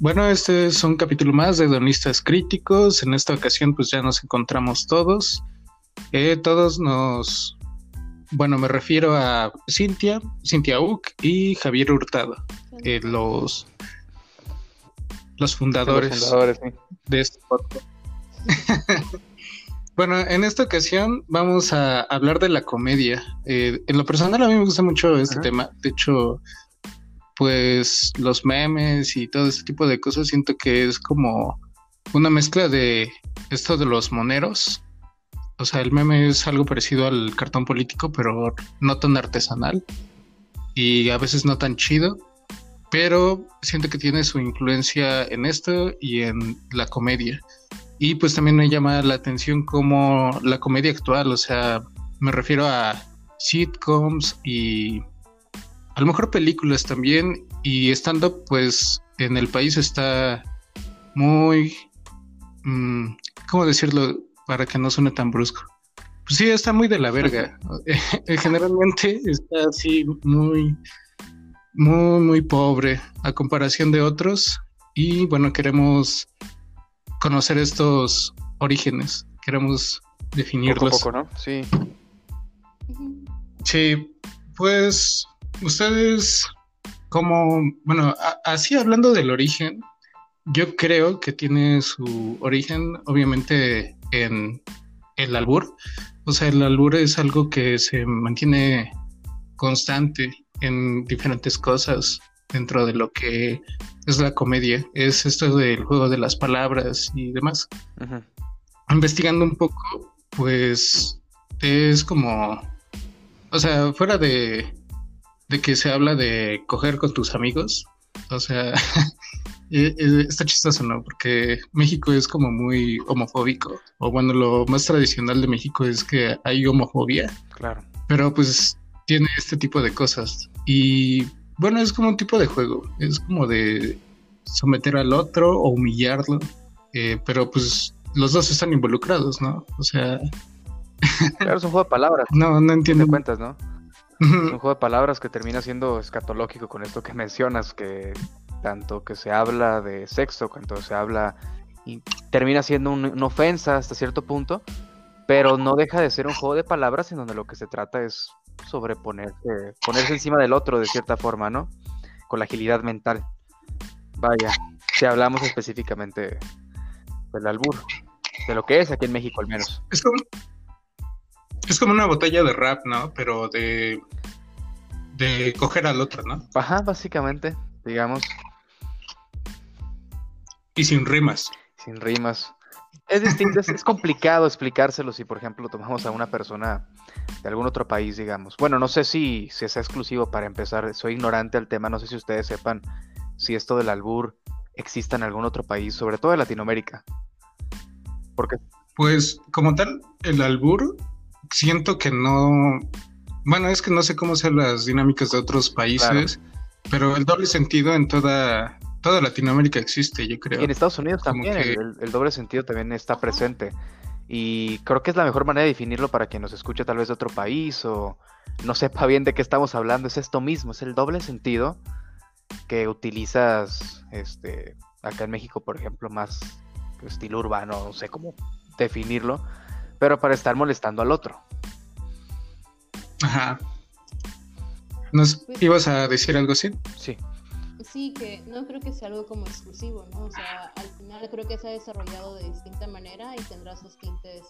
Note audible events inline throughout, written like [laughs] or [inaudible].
Bueno, este es un capítulo más de Donistas Críticos. En esta ocasión, pues ya nos encontramos todos. Eh, todos nos. Bueno, me refiero a Cintia, Cintia Uc y Javier Hurtado, eh, los, los fundadores, de este podcast. [laughs] bueno, en esta ocasión vamos a hablar de la comedia. Eh, en lo personal, a mí me gusta mucho este tema. De hecho, pues los memes y todo ese tipo de cosas siento que es como una mezcla de esto de los moneros. O sea, el meme es algo parecido al cartón político, pero no tan artesanal y a veces no tan chido. Pero siento que tiene su influencia en esto y en la comedia. Y pues también me llama la atención como la comedia actual, o sea, me refiero a sitcoms y a lo mejor películas también y estando pues en el país está muy, mm, ¿cómo decirlo para que no suene tan brusco? Pues sí, está muy de la verga. [laughs] Generalmente está así muy, muy, muy pobre a comparación de otros y bueno, queremos conocer estos orígenes, queremos definirlos. Poco, ¿no? Sí. Sí, pues ustedes, como, bueno, así hablando del origen, yo creo que tiene su origen, obviamente, en el albur. O sea, el albur es algo que se mantiene constante en diferentes cosas dentro de lo que es la comedia. Es esto del juego de las palabras y demás. Investigando un poco, pues es como, o sea, fuera de de que se habla de coger con tus amigos. O sea, [laughs] e, e, está chistoso, ¿no? Porque México es como muy homofóbico. O bueno, lo más tradicional de México es que hay homofobia. Claro. Pero pues tiene este tipo de cosas. Y bueno, es como un tipo de juego. Es como de someter al otro o humillarlo. Eh, pero pues los dos están involucrados, ¿no? O sea... Claro, es un juego de palabras. [laughs] No, no entiendo. cuentas, ¿no? Un juego de palabras que termina siendo escatológico con esto que [laughs] mencionas, que tanto que se habla de sexo, cuanto se habla y termina siendo una ofensa hasta cierto punto, pero no deja de ser un juego de palabras en donde lo que se trata es sobreponerse, ponerse encima del otro de cierta forma, ¿no? Con la agilidad mental. Vaya, si hablamos específicamente del albur, de lo que es aquí en México al menos. Es como, es como una botella de rap, ¿no? Pero de. de coger al otro, ¿no? Ajá, básicamente, digamos. Y sin rimas. Sin rimas. Es distinto, es, complicado explicárselo si, por ejemplo, tomamos a una persona de algún otro país, digamos. Bueno, no sé si, si es exclusivo para empezar, soy ignorante al tema, no sé si ustedes sepan si esto del albur existe en algún otro país, sobre todo en Latinoamérica. Porque... Pues como tal, el albur siento que no. Bueno, es que no sé cómo sean las dinámicas de otros países, pero el doble sentido en toda, toda Latinoamérica existe, yo creo. Y en Estados Unidos también el, doble sentido también está presente. Y creo que es la mejor manera de definirlo para quien nos escuche tal vez de otro país o no sepa bien de qué estamos hablando. Es esto mismo, es el doble sentido que utilizas este, acá en México, por ejemplo, más estilo urbano, no sé cómo definirlo pero para estar molestando al otro. Ajá. ¿Nos pues ibas a decir algo así? Sí. Sí, que no creo que sea algo como exclusivo, ¿no? O sea, al final creo que se ha desarrollado de distinta manera y tendrá sus tintes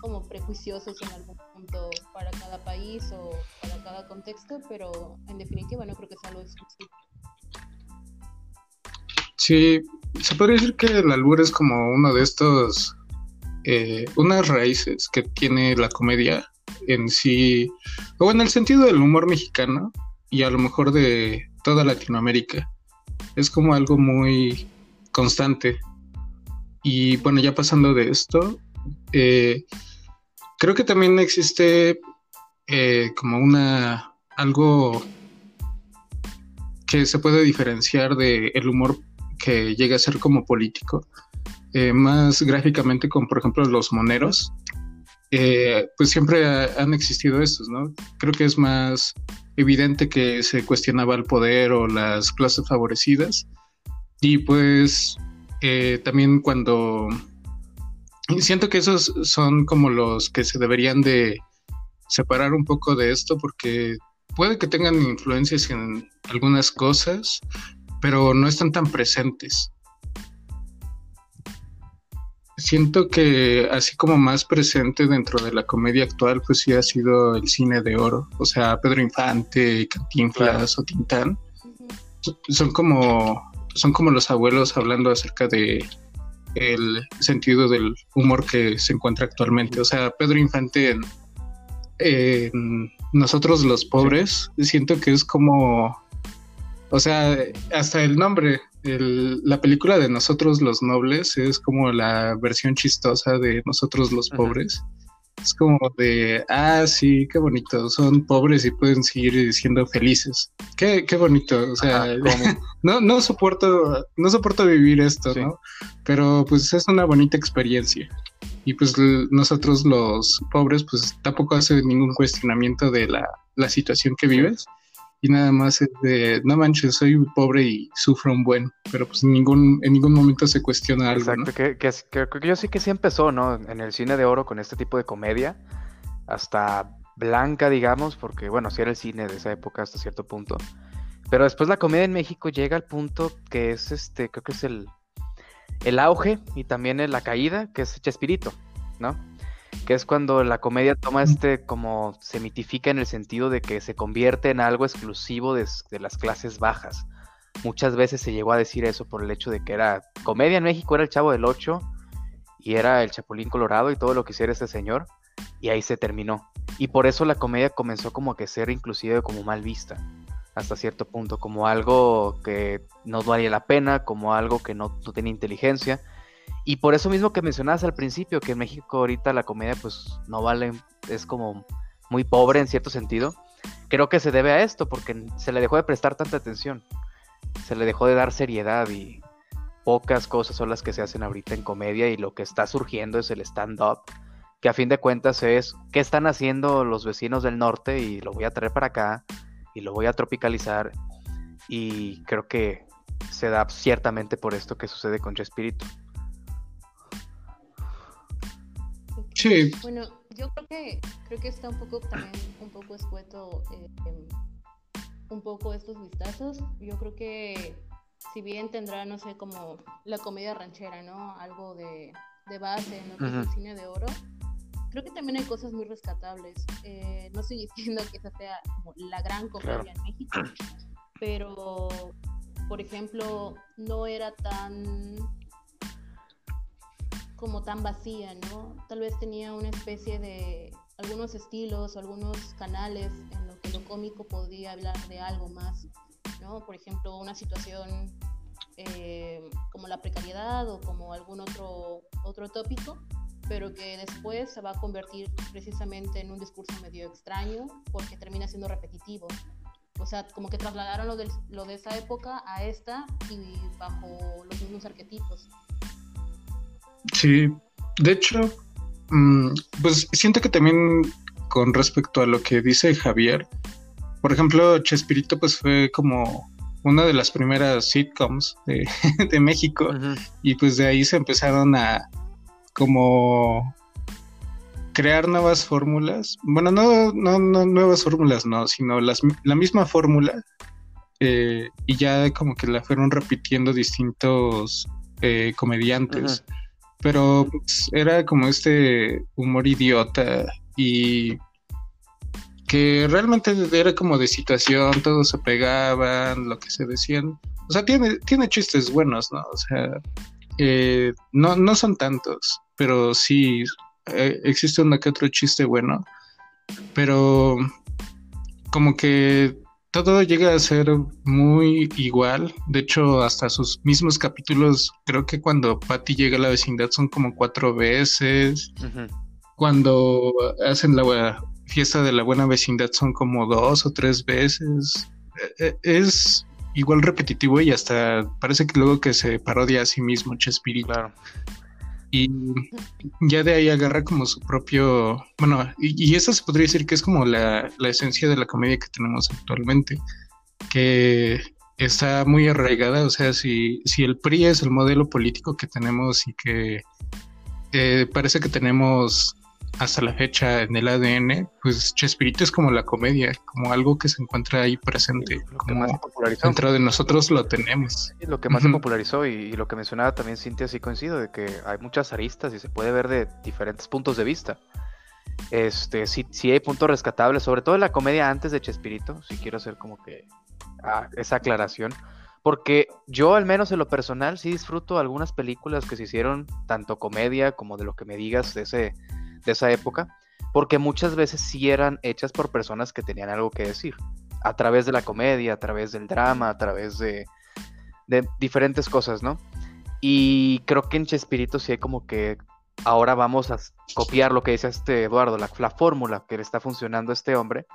como prejuiciosos en algún punto para cada país o para cada contexto, pero en definitiva no creo que sea algo exclusivo. Sí, se podría decir que el albur es como uno de estos eh, unas raíces que tiene la comedia en sí, o en el sentido del humor mexicano y a lo mejor de toda Latinoamérica. Es como algo muy constante. Y bueno, ya pasando de esto, eh, creo que también existe eh, como una algo que se puede diferenciar del el humor que llega a ser como político eh, más gráficamente con, por ejemplo, los moneros, eh, pues siempre han existido estos, ¿no? Creo que es más evidente que se cuestionaba el poder o las clases favorecidas Y pues eh, también cuando siento que esos son como los que se deberían de separar un poco de esto porque puede que tengan influencias en algunas cosas, pero no están tan presentes. Siento que así como más presente dentro de la comedia actual, pues sí ha sido el cine de oro, o sea, Pedro Infante, Cantinflas o Tintán. Son como, son como los abuelos hablando acerca de el sentido del humor que se encuentra actualmente. O sea, Pedro Infante en, Nosotros los Pobres, siento que es como, o sea, hasta el nombre, la película de Nosotros los Nobles es como la versión chistosa de Nosotros los Pobres. Es como de, ah, sí, qué bonito, son pobres y pueden seguir siendo felices. Qué, qué bonito, o sea, [laughs] no, no soporto, no soporto vivir esto, ¿no? Pero pues es una bonita experiencia. Y pues nosotros los pobres, pues tampoco hace ningún cuestionamiento de la, la situación que vives y nada más es de, no manches, soy pobre y sufro un buen, pero pues en ningún, en ningún momento se cuestiona algo. Exacto, que, que, yo sí que sí empezó, ¿no? En el cine de oro con este tipo de comedia, hasta blanca, digamos, porque bueno, sí era el cine de esa época hasta cierto punto. Pero después la comedia en México llega al punto que es este, creo que es el, el auge y también la caída, que es Chespirito, ¿no? Que es cuando la comedia toma este como se mitifica en el sentido de que se convierte en algo exclusivo de, las clases bajas. Muchas veces se llegó a decir eso por el hecho de que era comedia en México era el Chavo del Ocho y era el Chapulín Colorado y todo lo que hiciera ese señor y ahí se terminó. Y por eso la comedia comenzó como que ser inclusive como mal vista hasta cierto punto, como algo que no valía la pena, como algo que no, no tenía inteligencia y por eso mismo que mencionabas al principio, que en México ahorita la comedia pues no vale, es como muy pobre en cierto sentido, creo que se debe a esto, porque se le dejó de prestar tanta atención, se le dejó de dar seriedad y pocas cosas son las que se hacen ahorita en comedia y lo que está surgiendo es el stand-up, que a fin de cuentas es qué están haciendo los vecinos del norte y lo voy a traer para acá y lo voy a tropicalizar y creo que se da ciertamente por esto que sucede con Chespirito. Bueno, yo creo que creo que está un poco también un poco escueto eh, un poco estos vistazos. Yo creo que si bien tendrá, no sé, como la comedia ranchera, ¿no? Algo de, base en lo que es el cine de oro. Creo que también hay cosas muy rescatables. Eh, no estoy diciendo que esa sea como la gran comedia en México, pero, por ejemplo, no era tan como tan vacía, ¿no? Tal vez tenía una especie de algunos estilos algunos canales en lo que lo cómico podía hablar de algo más, ¿no? Por ejemplo, una situación eh, como la precariedad o como algún otro, otro tópico, pero que después se va a convertir precisamente en un discurso medio extraño porque termina siendo repetitivo. O sea, como que trasladaron lo de, lo de esa época a esta y bajo los mismos arquetipos. Sí, de hecho, mm, pues siento que también con respecto a lo que dice Javier, por ejemplo, Chespirito pues fue como una de las primeras sitcoms de, [laughs] México y pues de ahí se empezaron a como crear nuevas fórmulas. Bueno, no, no, no nuevas fórmulas, no, sino las, la misma fórmula eh, y ya como que la fueron repitiendo distintos eh, comediantes pero pues, era como este humor idiota y que realmente era como de situación, todos se pegaban, lo que se decían. O sea, tiene, tiene chistes buenos, ¿no? O sea, eh, no, no son tantos, pero sí eh, existe uno que otro chiste bueno, pero como que todo llega a ser muy igual. De hecho, hasta sus mismos capítulos, creo que cuando Patty llega a la vecindad son como cuatro veces. Cuando hacen la fiesta de la buena vecindad son como dos o tres veces. E, e, es igual repetitivo y hasta parece que luego que se parodia a sí mismo Chespirito. Claro y ya de ahí agarra como su propio, bueno, y, eso se podría decir que es como la, esencia de la comedia que tenemos actualmente, que está muy arraigada, o sea, si, si el PRI es el modelo político que tenemos y que eh, parece que tenemos hasta la fecha en el ADN, pues Chespirito es como la comedia, como algo que se encuentra ahí presente, como dentro de nosotros lo tenemos. lo que más se popularizó y, lo que mencionaba también Cintia, sí coincido, de que hay muchas aristas y se puede ver de diferentes puntos de vista. Este, sí, sí hay puntos rescatables, sobre todo en la comedia antes de Chespirito, si quiero hacer como que ah, esa aclaración. Porque yo, al menos en lo personal, sí disfruto algunas películas que se hicieron, tanto comedia como de lo que me digas de, ese, de esa época, porque muchas veces sí eran hechas por personas que tenían algo que decir, a través de la comedia, a través del drama, a través de, diferentes cosas, ¿no? Y creo que en Chespirito sí hay como que ahora vamos a copiar lo que dice este Eduardo, la, la fórmula que le está funcionando a este hombre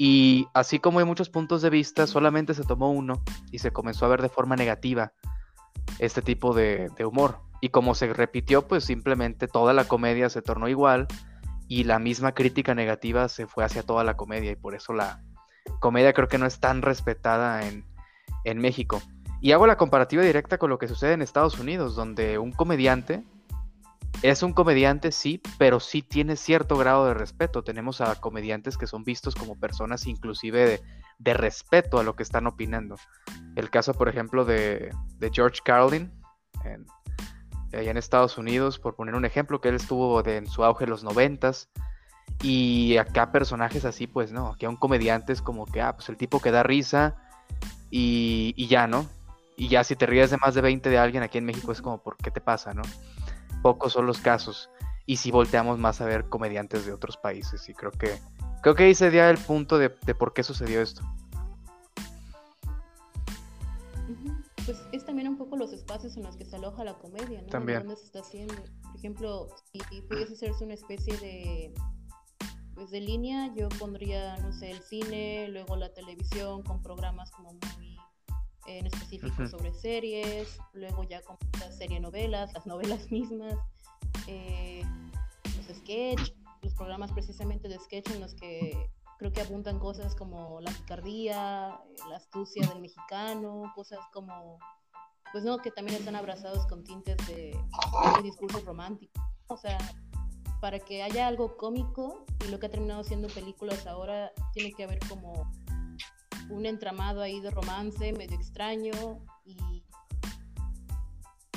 y así como hay muchos puntos de vista, solamente se tomó uno y se comenzó a ver de forma negativa este tipo de, humor. Y como se repitió, pues simplemente toda la comedia se tornó igual y la misma crítica negativa se fue hacia toda la comedia y por eso la comedia creo que no es tan respetada en, en México. Y hago la comparativa directa con lo que sucede en Estados Unidos, donde un comediante es un comediante, sí, pero sí tiene cierto grado de respeto. Tenemos a comediantes que son vistos como personas inclusive de, respeto a lo que están opinando. El caso, por ejemplo, de, George Carlin, en, allá en Estados Unidos, por poner un ejemplo, que él estuvo en su auge en los noventas. Y acá personajes así, pues no, aquí a un comediante es como que, ah, pues el tipo que da risa y, y ya, ¿no? Y ya si te ríes de más de 20 de alguien aquí en México es como, ¿por qué te pasa, no? pocos son los casos. Y si volteamos más a ver comediantes de otros países. Y creo que creo que ahí sería el punto de, por qué sucedió esto. También un poco los espacios en los que se aloja la comedia, ¿no? También. ¿Dónde se está haciendo? Por ejemplo, si pudiese hacerse una especie de pues de línea, yo pondría, no sé, el cine, luego la televisión con programas como muy en específico sobre series, luego ya con las serie novelas, las novelas [laughs] mismas, eh, los sketch, los programas precisamente de sketch en los que creo que apuntan cosas como la picardía, la astucia del mexicano, cosas como, pues no, que también están abrazados con tintes de, de discurso romántico. O sea, para que haya algo cómico y lo que ha terminado siendo películas ahora tiene que haber como un entramado ahí de romance medio extraño y,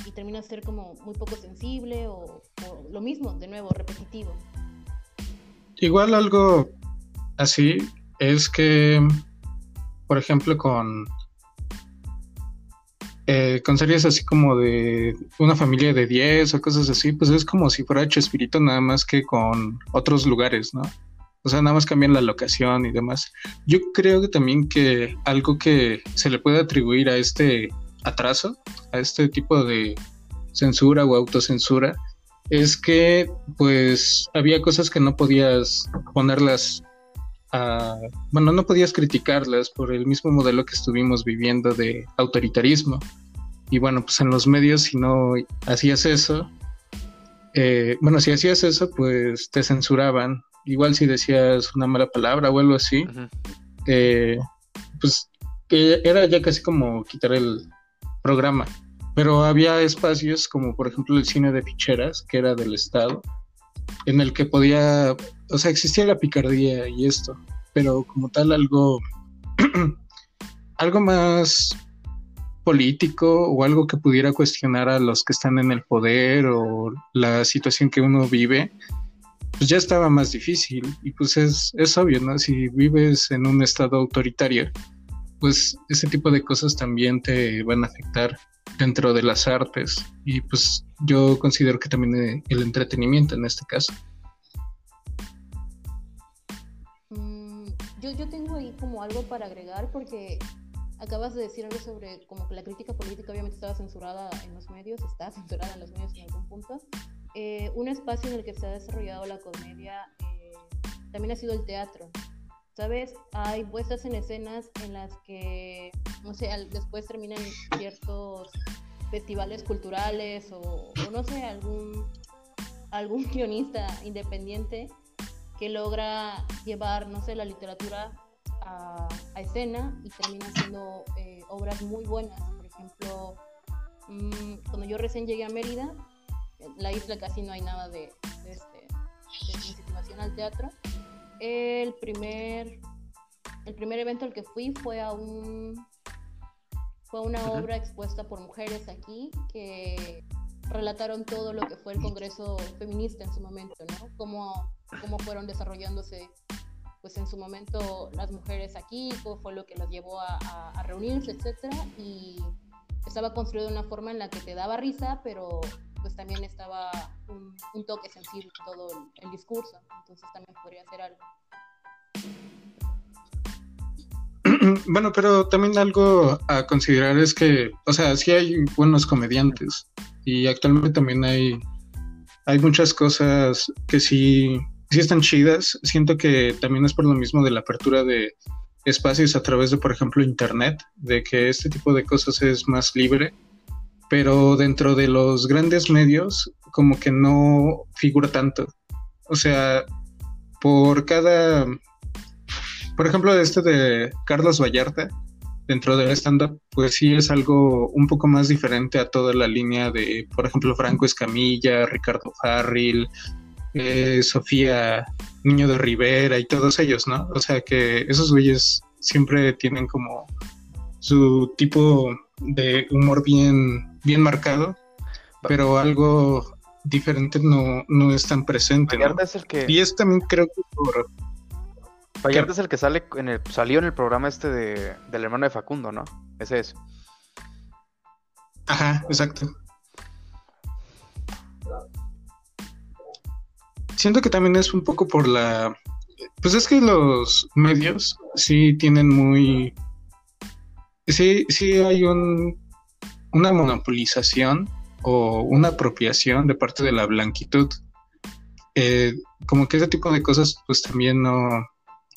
y termina ser como muy poco sensible o, lo mismo, de nuevo, repetitivo. Igual algo así es que, por ejemplo, con, eh, con series así como de una familia de 10 o cosas así, pues es como si fuera espíritu nada más que con otros lugares, ¿no? O sea, nada más cambian la locación y demás. Yo creo que también que algo que se le puede atribuir a este atraso, a este tipo de censura o autocensura, es que pues había cosas que no podías ponerlas a, bueno, no podías criticarlas por el mismo modelo que estuvimos viviendo de autoritarismo. Y bueno, pues en los medios si no hacías eso, eh, bueno, si hacías eso, pues te censuraban igual si decías una mala palabra o algo así, eh, pues que era ya casi como quitar el programa. Pero había espacios como por ejemplo el cine de ficheras, que era del Estado, en el que podía, o sea, existía la picardía y esto, pero como tal algo, [clears throat] algo más político o algo que pudiera cuestionar a los que están en el poder o la situación que uno vive, pues ya estaba más difícil y pues es, es obvio, ¿no? Si vives en un estado autoritario, pues ese tipo de cosas también te van a afectar dentro de las artes y pues yo considero que también el entretenimiento en este caso. Mm, yo, yo tengo ahí como algo para agregar porque acabas de decir algo sobre como que la crítica política obviamente estaba censurada en los medios, está censurada en los medios en algún punto, eh, un espacio en el que se ha desarrollado la comedia eh, también ha sido el teatro. ¿Sabes? Hay puestas en escenas en las que, no sé, después terminan ciertos festivales culturales o, no sé, algún, algún [laughs] guionista independiente que logra llevar, no sé, la literatura a, escena y termina haciendo eh, obras muy buenas. Por ejemplo, mm, cuando yo recién llegué a Mérida, en la isla casi no hay nada de, de, este, incentivación al teatro. El primer, el primer evento al que fui fue a un fue una obra expuesta por mujeres aquí que relataron todo lo que fue el Congreso Feminista en su momento, ¿no? Cómo, cómo fueron desarrollándose, pues en su momento las mujeres aquí, fue lo que las llevó a, reunirse, etcétera, y estaba construido de una forma en la que te daba risa, pero pues también estaba un, toque sensible todo el, el discurso, entonces también podría ser algo. [clears throat] bueno, pero también algo a considerar es que, o sea, sí hay buenos comediantes y actualmente también hay, hay muchas cosas que sí, sí están chidas. Siento que también es por lo mismo de la apertura de espacios a través de, por ejemplo, Internet, de que este tipo de cosas es más libre, pero dentro de los grandes medios como que no figura tanto. O sea, por cada por ejemplo, este de Carlos Vallarta, dentro del stand-up, pues sí es algo un poco más diferente a toda la línea de, por ejemplo, Franco Escamilla, Ricardo Farril, eh, Sofía Niño de Rivera y todos ellos, ¿no? O sea que esos güeyes siempre tienen como su tipo de humor bien, bien marcado, pero algo diferente no, no es tan presente. ¿no? Es el que... Y es también creo que por, Vallarta es el que sale en el, salió en el programa este de, del hermano de Facundo, ¿no? Ese es. Ajá, exacto. Siento que también es un poco por la... Pues es que los medios sí tienen muy... Sí, sí hay un, una monopolización o una apropiación de parte de la blanquitud. Eh, como que ese tipo de cosas pues también no,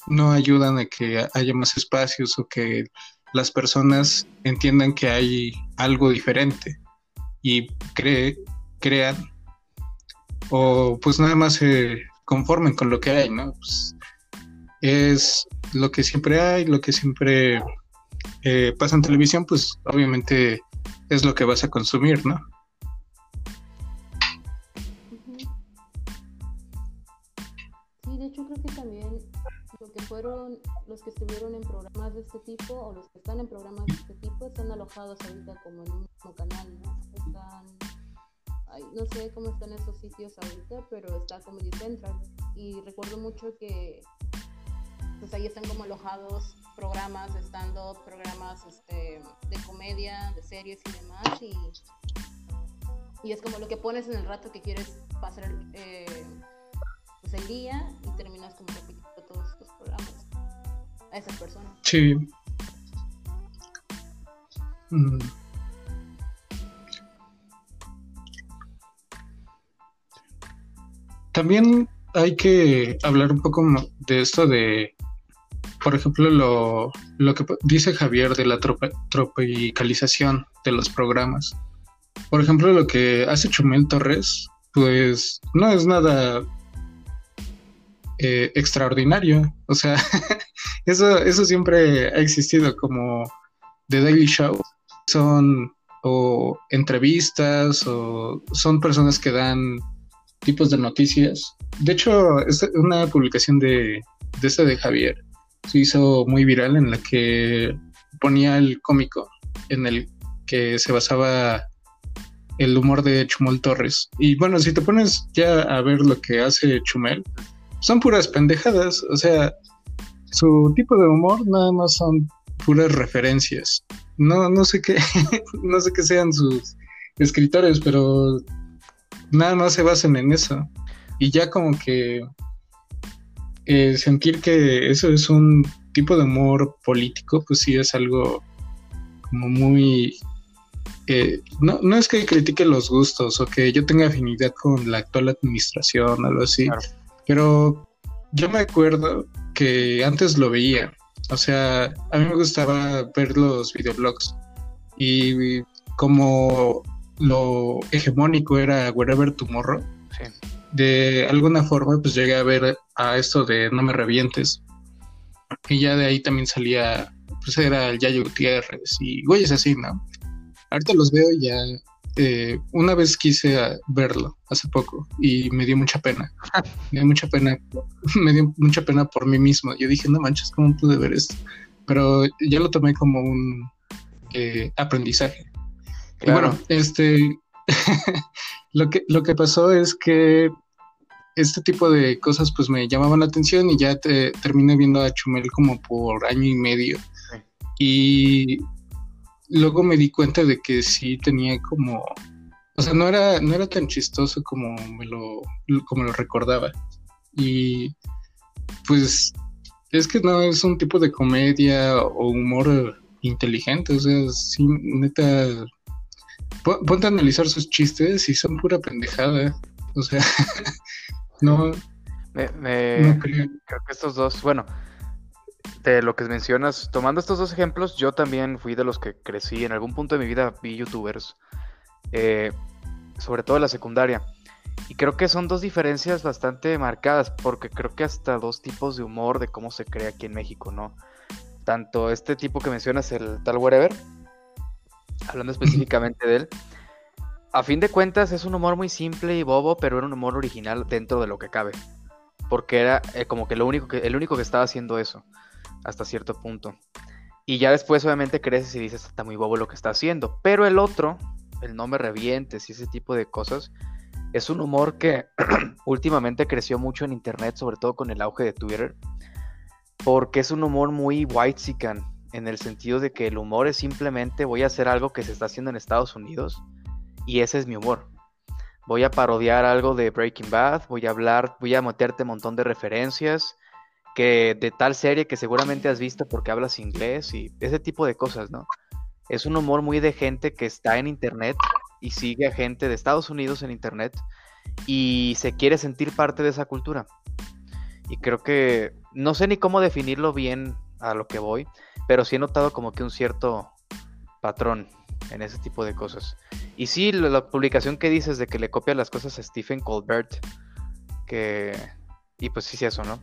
no ayudan a que haya más espacios o que las personas entiendan que hay algo diferente y crean o pues nada más se conformen con lo que hay, ¿no? Pues, es lo que siempre hay, lo que siempre eh, pasa en televisión, pues obviamente es lo que vas a consumir, ¿no? fueron los que estuvieron en programas de este tipo o los que están en programas de este tipo están alojados ahorita como en un mismo canal, ¿no? Están, no sé cómo están esos sitios ahorita, pero está Comedy Central y recuerdo mucho que pues ahí están como alojados programas de stand-up, programas este, de comedia, de series y demás y, y es como lo que pones en el rato que quieres pasar eh, pues el día y terminas como repitiendo todos estos programas a esas personas. Sí. Mm. También hay que hablar un poco de esto de, por ejemplo, lo, lo que dice Javier de la tropicalización de los programas. Por ejemplo, lo que hace Chumel Torres, pues no es nada eh, extraordinario. O sea, [laughs] eso, eso siempre ha existido como The Daily Show. Son o entrevistas o son personas que dan tipos de noticias. De hecho, es una publicación de, de este de Javier se hizo muy viral en la que ponía el cómico en el que se basaba el humor de Chumel Torres. Y bueno, si te pones ya a ver lo que hace Chumel, son puras pendejadas. O sea, su tipo de humor nada más son puras referencias. No, no sé qué, [laughs] no sé qué sean sus escritores, pero nada más se basan en eso. Y ya como que eh, sentir que eso es un tipo de humor político, pues sí es algo como muy... Eh, no, no es que critique los gustos o que yo tenga afinidad con la actual administración o algo así, pero yo me acuerdo que antes lo veía. O sea, a mí me gustaba ver los videoblogs. Y como lo hegemónico era Wherever Tomorrow, de alguna forma pues llegué a ver a esto de No me revientes. Y ya de ahí también salía, pues era el Yayo Gutiérrez y güeyes así, ¿no? Ahorita los veo y ya eh, una vez quise verlo hace poco y me dio mucha pena. [laughs] me dio mucha pena, me dio mucha pena por mí mismo. Yo dije, no manches, ¿cómo pude ver esto? Pero ya lo tomé como un eh, aprendizaje. Y bueno, este [laughs] lo que lo que pasó es que este tipo de cosas pues me llamaban la atención y ya te, terminé viendo a Chumel como por año y medio. Y luego me di cuenta de que sí tenía como, o sea, no era, no era tan chistoso como me lo, como lo recordaba. Y pues es que no es un tipo de comedia o humor inteligente, o sea, sí, neta, ponte a analizar sus chistes y son pura pendejada, o sea, [laughs] no. creo que estos dos, bueno, de lo que mencionas, tomando estos dos ejemplos, yo también fui de los que crecí, en algún punto de mi vida vi youtubers, eh, sobre todo en la secundaria. Y creo que son dos diferencias bastante marcadas, porque creo que hasta dos tipos de humor de cómo se crea aquí en México, ¿no? Tanto este tipo que mencionas, el tal Wherever, hablando específicamente de él, a fin de cuentas es un humor muy simple y bobo, pero era un humor original dentro de lo que cabe. Porque era eh, como que, lo único que el único que estaba haciendo eso hasta cierto punto. Y ya después obviamente creces y dices, está muy bobo lo que está haciendo. Pero el otro, el no me revientes y ese tipo de cosas, es un humor que [clears throat] últimamente creció mucho en internet, sobre todo con el auge de Twitter, porque es un humor muy white en el sentido de que el humor es simplemente voy a hacer algo que se está haciendo en Estados Unidos y ese es mi humor. Voy a parodiar algo de Breaking Bad, voy a hablar, voy a meterte un montón de referencias, que de tal serie que seguramente has visto porque hablas inglés y ese tipo de cosas, ¿no? Es un humor muy de gente que está en internet y sigue a gente de Estados Unidos en internet y se quiere sentir parte de esa cultura. Y creo que no sé ni cómo definirlo bien a lo que voy, pero sí he notado como que un cierto patrón en ese tipo de cosas. Y sí, la, publicación que dices de que le copia las cosas a Stephen Colbert, que... Y pues sí, sí, eso, ¿no?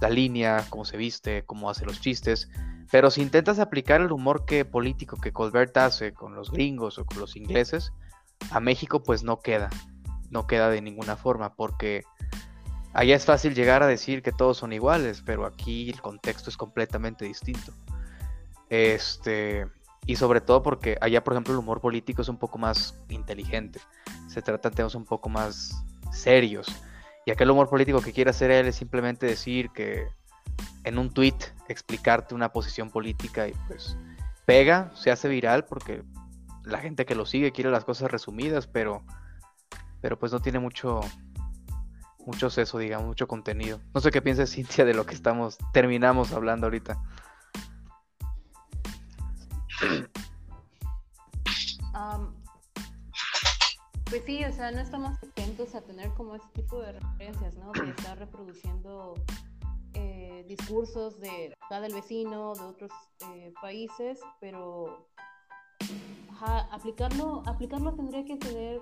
la línea, cómo se viste, cómo hace los chistes. Pero si intentas aplicar el humor que político que Colbert hace con los gringos o con los ingleses, a México pues no queda. No queda de ninguna forma, porque allá es fácil llegar a decir que todos son iguales, pero aquí el contexto es completamente distinto. Este, y sobre todo porque allá, por ejemplo, el humor político es un poco más inteligente. Se tratan temas un poco más serios. Y aquel humor político que quiere hacer él es simplemente decir que en un tweet explicarte una posición política y pues pega, se hace viral porque la gente que lo sigue quiere las cosas resumidas, pero pero pues no tiene mucho mucho seso, digamos, mucho contenido. No sé qué piensa Cintia de lo que estamos terminamos hablando ahorita. Pues sí, o sea, no estamos atentos a tener como ese tipo de referencias, ¿no? De estar reproduciendo eh, discursos de cada del vecino, de otros eh, países, pero aplicarlo, aplicarlo tendría que tener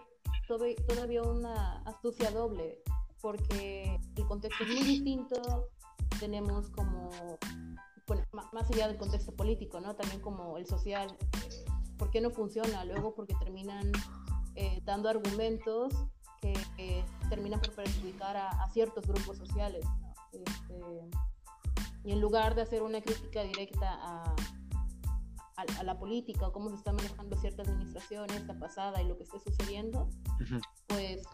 todavía una astucia doble, porque el contexto es muy distinto, tenemos como, bueno, más allá del contexto político, ¿no? También como el social, eh, ¿por qué no funciona? Luego porque terminan eh, dando argumentos que terminan por perjudicar a, ciertos grupos sociales. Este, y en lugar de hacer una crítica directa a, a, la política o cómo se está manejando cierta administración, esta pasada y lo que esté sucediendo, pues,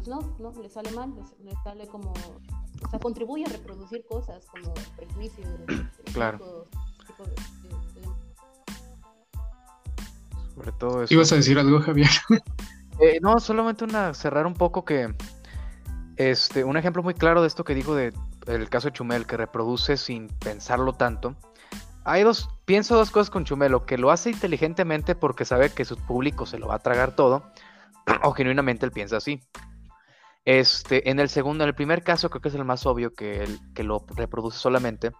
pues no, no, le sale mal, le, sale como, o sea, contribuye a reproducir cosas como prejuicios, claro. Sobre todo eso. ¿Ibas a decir algo, Javier? [laughs] Eh, no, solamente una, cerrar un poco que, este, un ejemplo muy claro de esto que digo de el caso de Chumel, que reproduce sin pensarlo tanto. Hay dos, pienso dos cosas con Chumelo, que lo hace inteligentemente porque sabe que su público se lo va a tragar todo, [clears throat] o genuinamente él piensa así. Este, en el segundo, en el primer caso, creo que es el más obvio que, que lo reproduce solamente.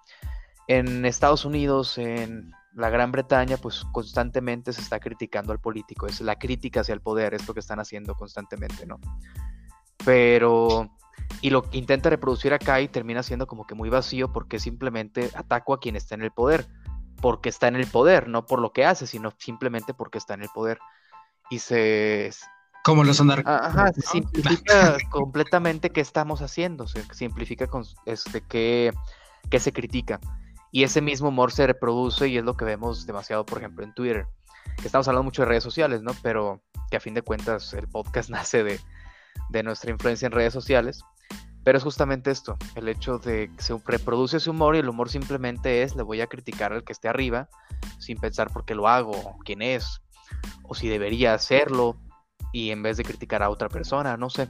En Estados Unidos, en la Gran Bretaña pues constantemente se está criticando al político, es la crítica hacia el poder, es lo que están haciendo constantemente, ¿no? Pero y lo intenta reproducir acá y termina siendo como que muy vacío porque simplemente ataco a quien está en el poder, porque está en el poder, no por lo que hace, sino simplemente porque está en el poder. Y se... Como los son Ajá, simplifica [laughs] completamente qué estamos haciendo, se simplifica con este qué, qué se critica. Y ese mismo humor se reproduce y es lo que vemos demasiado, por ejemplo, en Twitter. Que estamos hablando mucho de redes sociales, ¿no? Pero que a fin de cuentas el podcast [laughs] nace de, de nuestra influencia en redes sociales. Pero es justamente esto, el hecho de que se reproduce ese humor y el humor simplemente es, le voy a criticar al que esté arriba, sin pensar por qué lo hago, quién es, o si debería hacerlo, y en vez de criticar a otra persona, no sé.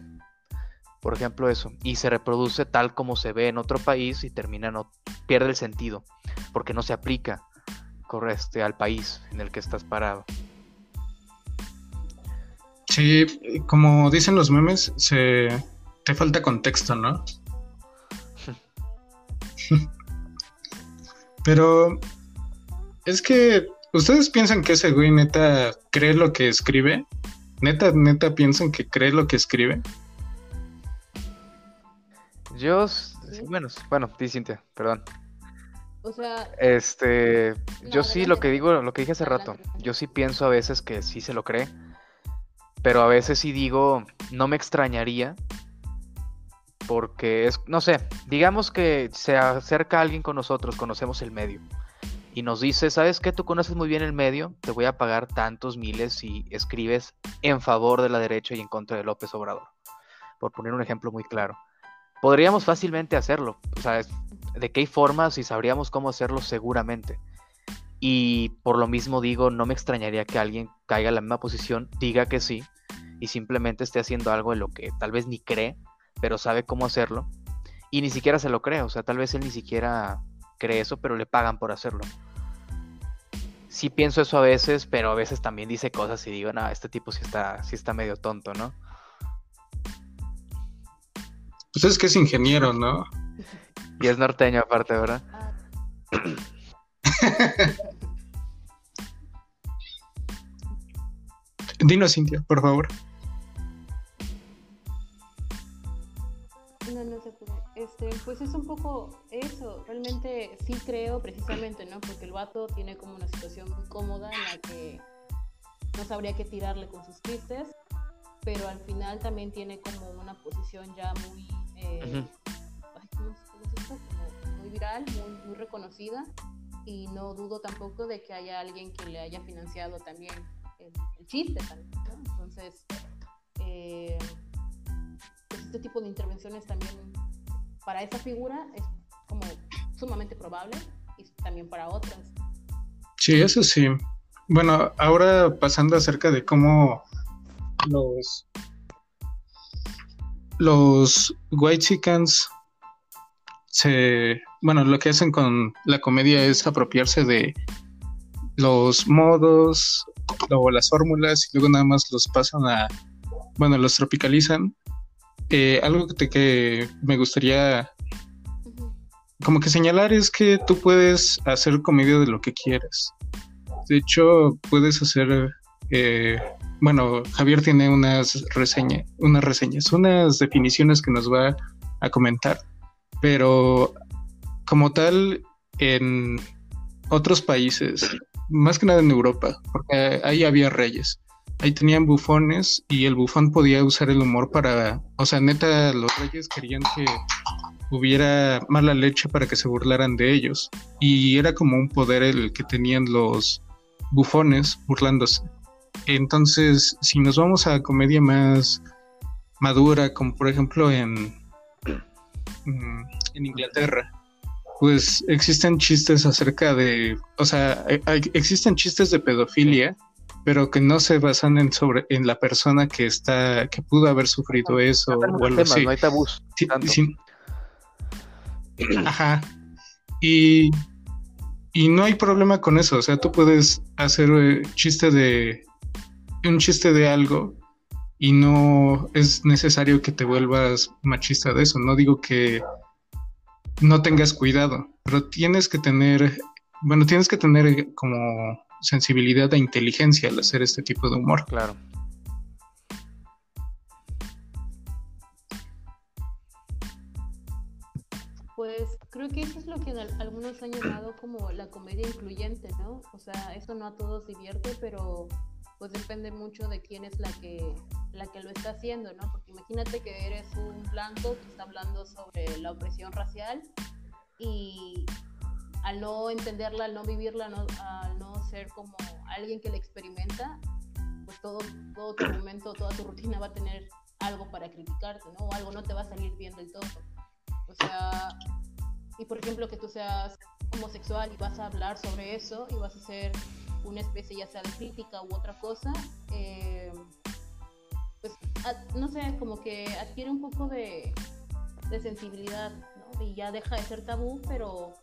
Por ejemplo, eso. Y se reproduce tal como se ve en otro país y termina, no, pierde el sentido, porque no se aplica este, al país en el que estás parado. Sí, como dicen los memes, se te falta contexto, ¿no? [laughs] Pero es que ustedes piensan que ese güey neta cree lo que escribe. Neta, neta piensan que cree lo que escribe. Yo, bueno, bueno, di Cintia, perdón. O sea, este, yo sí lo que digo, lo que dije hace rato, yo sí pienso a veces que sí se lo cree, pero a veces sí digo, no me extrañaría porque es, no sé, digamos que se acerca alguien con nosotros, conocemos el medio, y nos dice, ¿sabes qué? Tú conoces muy bien el medio, te voy a pagar tantos miles si escribes en favor de la derecha y en contra de López Obrador, por poner un ejemplo muy claro. Podríamos fácilmente hacerlo, o sea, de qué formas y sabríamos cómo hacerlo seguramente. Y por lo mismo digo, no me extrañaría que alguien caiga en la misma posición, diga que sí, y simplemente esté haciendo algo de lo que tal vez ni cree, pero sabe cómo hacerlo y ni siquiera se lo cree, o sea, tal vez él ni siquiera cree eso, pero le pagan por hacerlo. Sí pienso eso a veces, pero a veces también dice cosas y digo, no, este tipo sí está, sí está medio tonto, ¿no? Pues es que es ingeniero, ¿no? Y es norteño aparte, ¿verdad? Dinos, Cintia, por favor. Este, pues es un poco eso. Realmente sí creo, precisamente, ¿no? Porque el vato tiene como una situación muy cómoda en la que no sabría qué tirarle con sus chistes, pero al final también tiene como una posición ya muy. Eh, muy viral, muy, reconocida. Y no dudo tampoco de que haya alguien que le haya financiado también el, chiste también, Entonces, eh, este tipo de intervenciones también para esa figura es como sumamente probable y también para otras. Sí, eso sí. Bueno, ahora pasando acerca de cómo los los white chickens se bueno lo que hacen con la comedia es apropiarse de los modos o las fórmulas y luego nada más los pasan a bueno los tropicalizan eh, algo que, que me gustaría como que señalar es que tú puedes hacer comedia de lo que quieras. De hecho, puedes hacer, eh, bueno, Javier tiene unas reseñas, unas reseñas, unas definiciones que nos va a comentar, pero como tal, en otros países, más que nada en Europa, porque ahí había reyes ahí tenían bufones y el bufón podía usar el humor para, o sea, neta, los reyes querían que hubiera mala leche para que se burlaran de ellos. Y era como un poder el que tenían los bufones burlándose. Entonces, si nos vamos a comedia más madura, como por ejemplo en, mm, en Inglaterra, pues existen chistes acerca de, o sea, existen chistes de pedofilia pero que no se basan en sobre en la persona que está que pudo haber sufrido eso o algo así. No hay tabús. Ajá. Y y no hay problema con eso, o sea, tú puedes hacer eh, chiste de un chiste de algo y no es necesario que te vuelvas machista de eso. No digo que no tengas cuidado, pero tienes que tener, bueno, tienes que tener como sensibilidad e inteligencia al hacer este tipo de humor. Claro. creo que eso es lo que algunos han llamado como la comedia incluyente, ¿no? O sea, eso no a todos divierte, pero pues depende mucho de quién es la que, la que lo está haciendo, ¿no? Porque imagínate que eres un blanco que está hablando sobre la opresión racial y al no entenderla, al no vivirla, al no ser como alguien que la experimenta, pues todo, todo tu momento, toda tu rutina va a tener algo para criticarte, ¿no? O algo no te va a salir bien del todo. O sea, y por ejemplo que tú seas homosexual y vas a hablar sobre eso y vas a hacer una especie ya sea de crítica u otra cosa, eh, pues no sé, como que adquiere un poco de, sensibilidad, ¿no? Y ya deja de ser tabú, pero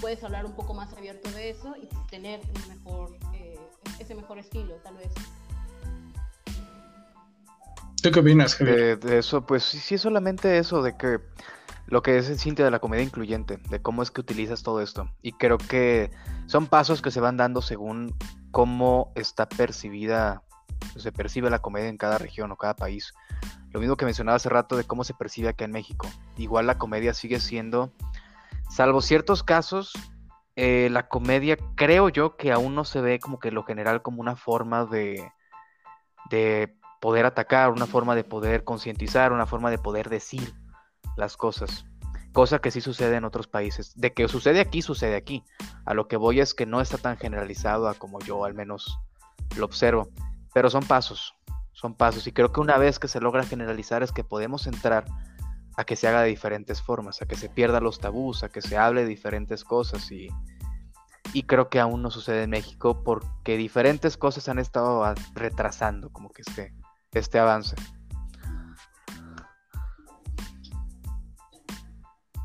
puedes hablar un poco más abierto de eso y tener un mejor, eh, ese mejor estilo, tal vez. ¿Tú qué opinas, De, de, eso, pues sí, es solamente eso, de que lo que es el cinto de la comedia incluyente, de cómo es que utilizas todo esto. Y creo que son pasos que se van dando según cómo está percibida, se percibe la comedia en cada región o cada país. Lo mismo que mencionaba hace rato de cómo se percibe acá en México. Igual la comedia sigue siendo, salvo ciertos casos, eh, la comedia creo yo que aún no se ve como que lo general como una forma de, de poder atacar, una forma de poder concientizar, una forma de poder decir las cosas. Cosa que sí sucede en otros países. De que sucede aquí, sucede aquí. A lo que voy es que no está tan generalizado a como yo al menos lo observo. Pero son pasos, son pasos. Y creo que una vez que se logra generalizar es que podemos entrar a que se haga de diferentes formas, a que se pierda los tabús, a que se hable de diferentes cosas. Y, y creo que aún no sucede en México porque diferentes cosas han estado retrasando como que este, este avance.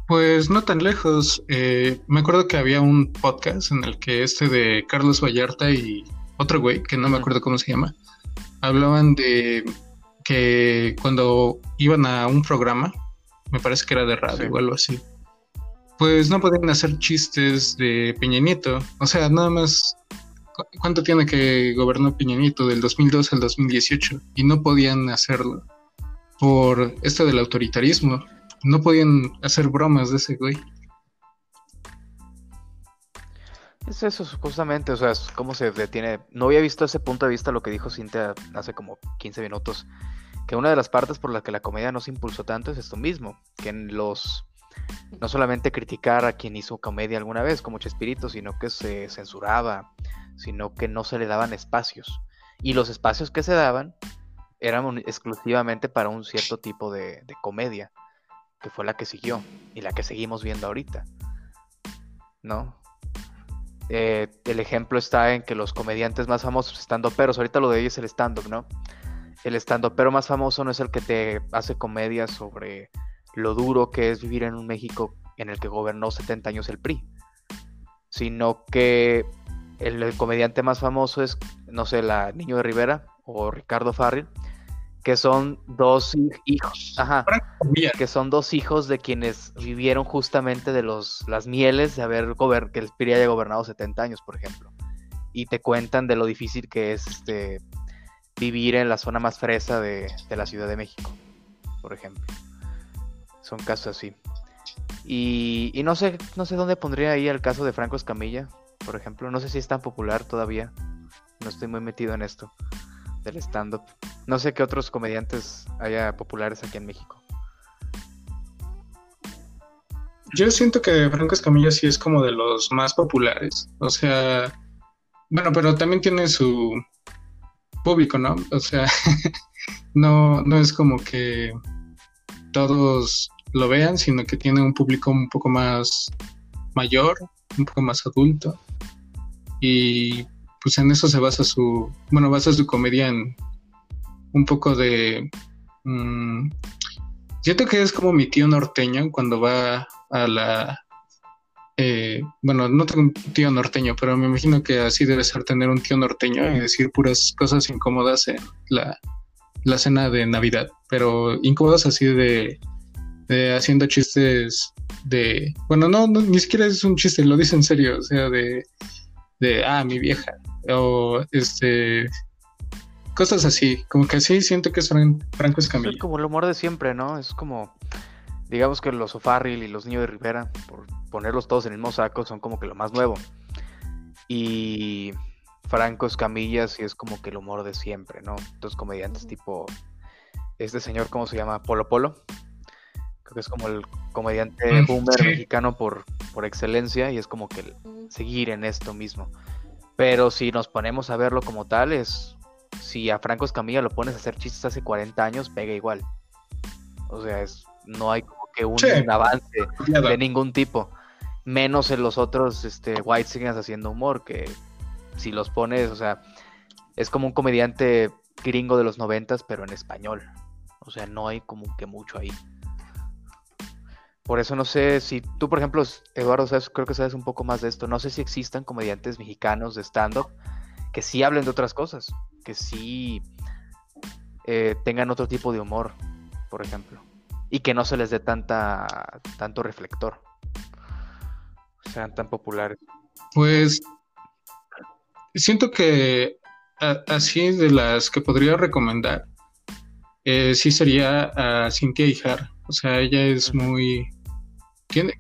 Pues no tan lejos. Eh, me acuerdo que había un podcast en el que este de Carlos Vallarta y otro güey, que no me acuerdo cómo se llama, hablaban de que cuando iban a un programa, me parece que era de radio o algo así, pues no podían hacer chistes de Peña Nieto. O sea, nada más, ¿cuánto tiene que gobernar Peña Nieto? Del 2002 al 2018. Y no podían hacerlo por esto del autoritarismo no podían hacer bromas de ese güey. Es eso, justamente, o sea, es cómo se detiene. No había visto ese punto de vista lo que dijo Cintia hace como 15 minutos. Que una de las partes por las que la comedia no se impulsó tanto es esto mismo. Que en los. No solamente criticar a quien hizo comedia alguna vez, como Chespirito, sino que se censuraba, sino que no se le daban espacios. Y los espacios que se daban eran exclusivamente para un cierto tipo de comedia que fue la que siguió y la que seguimos viendo ahorita. ¿No? Eh, el ejemplo está en que los comediantes más famosos, estando peros, ahorita lo de ellos es el stand-up, ¿no? El stand-up pero más famoso no es el que te hace comedia sobre lo duro que es vivir en un México en el que gobernó 70 años el PRI, sino que el, comediante más famoso es, no sé, la Niño de Rivera o Ricardo Farrell, que son dos hijos, ajá, que son dos hijos de quienes vivieron justamente de los las mieles de haber que el PRI haya gobernado 70 años, por ejemplo. Y te cuentan de lo difícil que es este vivir en la zona más fresa de, la Ciudad de México, por ejemplo. Son casos así. Y, y, no sé, no sé dónde pondría ahí el caso de Franco Escamilla, por ejemplo. No sé si es tan popular todavía. No estoy muy metido en esto del stand-up. No sé qué otros comediantes haya populares aquí en México. Yo siento que Franco Escamilla sí es como de los más populares. O sea, bueno, pero también tiene su público, ¿no? O sea, [laughs] no, no es como que todos lo vean, sino que tiene un público un poco más mayor, un poco más adulto. Y pues en eso se basa su, bueno, basa su comedia en un poco de... Mm, siento que es como mi tío norteño cuando va a la... Eh, bueno, no tengo un tío norteño, pero me imagino que así debe ser tener un tío norteño y decir puras cosas incómodas en la, la cena de Navidad, pero incómodas así de, de haciendo chistes de... Bueno, no, no, ni siquiera es un chiste, lo dice en serio, o sea, de de, ah, mi vieja, o este, cosas así, como que sí siento que son Franco Escamilla. Es como el humor de siempre, ¿no? Es como, digamos que los O'Farrill y los Niños de Rivera, por ponerlos todos en el mismo saco, son como que lo más nuevo. Y Franco Escamillas y es como que el humor de siempre, ¿no? Dos comediantes tipo este señor, ¿cómo se llama? Polo Polo. Creo que es como el comediante boomer mexicano por, por excelencia y es como que seguir en esto mismo. Pero si nos ponemos a verlo como tal, es si a Franco Escamilla lo pones a hacer chistes hace 40 años, pega igual. O sea, es, no hay que un, avance de ningún tipo. Menos en los otros este, White Singers haciendo humor, que si los pones, o sea, es como un comediante gringo de los noventas, pero en español. O sea, no hay como que mucho ahí. Por eso no sé si tú, por ejemplo, Eduardo, sabes, creo que sabes un poco más de esto. No sé si existan comediantes mexicanos de stand-up que sí hablen de otras cosas, que sí eh, tengan otro tipo de humor, por ejemplo, y que no se les dé tanta tanto reflector, sean tan populares. Pues siento que así de las que podría recomendar, eh, sí sería a Cintia Ijar. O sea, ella es muy... Tiene,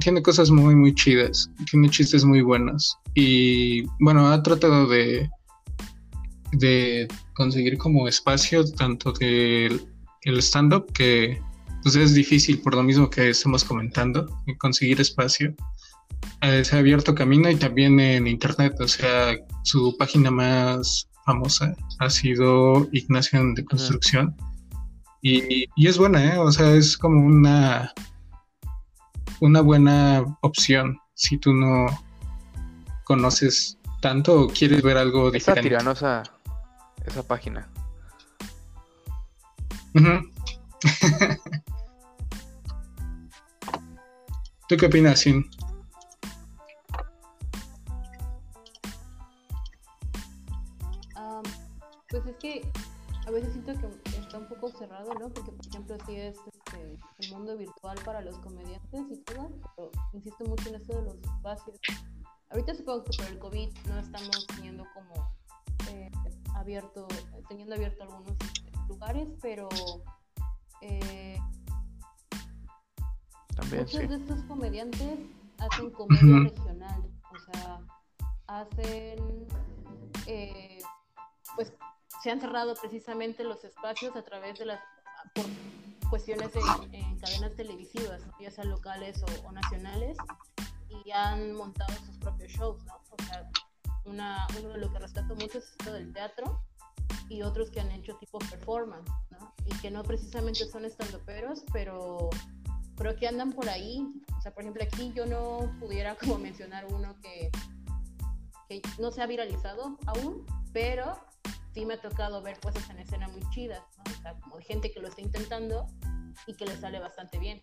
tiene, cosas muy, muy chidas. Tiene chistes muy buenos. Y bueno, ha tratado de, de conseguir como espacio tanto del el stand-up que pues es difícil por lo mismo que estamos comentando, conseguir espacio. Eh, se ha abierto camino y también en internet, o sea, su página más famosa ha sido Ignacio de Construcción. Y, es buena, ¿eh? O sea, es como una, una buena opción si tú no conoces tanto o quieres ver algo diferente. Está tiranosa esa página. [laughs] ¿Tú qué opinas, Sin? pues es que a veces siento que está un poco cerrado, ¿no? Porque, por ejemplo, sí es este, el mundo virtual para los comediantes y todo, pero insisto mucho en esto de los espacios. Ahorita supongo que por el COVID no estamos teniendo como eh, abierto, teniendo abierto algunos este, lugares, pero eh, También, muchos de estos comediantes hacen comedia regional, o sea, hacen eh, pues se han cerrado precisamente los espacios a través de las por cuestiones en, cadenas televisivas, ya sean locales o, nacionales, y han montado sus propios shows, ¿no? O sea, una, uno de lo que rescato mucho es esto del teatro y otros que han hecho tipo performance, ¿no? Y que no precisamente son estandoperos, pero, pero que andan por ahí. O sea, por ejemplo, aquí yo no pudiera como mencionar uno que, que no se ha viralizado aún, pero sí me ha tocado ver cosas en escena muy chidas, ¿no? O sea, como de gente que lo está intentando y que le sale bastante bien.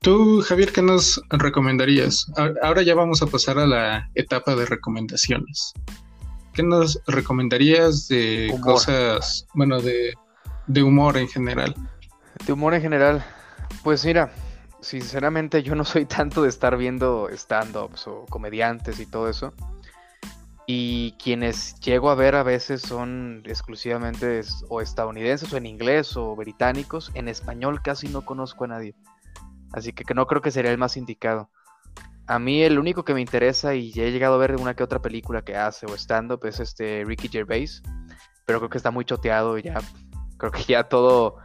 Tú, Javier, ¿qué nos recomendarías? Ahora ya vamos a pasar a la etapa de recomendaciones. ¿Qué nos recomendarías de cosas, bueno, de, de humor en general? De humor en general, pues mira, sinceramente yo no soy [laughs] tanto de estar viendo stand-ups o comediantes y todo eso. Y quienes llego a ver a veces son exclusivamente o estadounidenses o en inglés o británicos. En español casi no conozco a nadie. Así que no creo que sería el más indicado. A mí el único que me interesa y ya he llegado a ver una que otra película que hace o stand-up es este Ricky Gervais. Pero creo que está muy choteado y ya. Creo que ya todo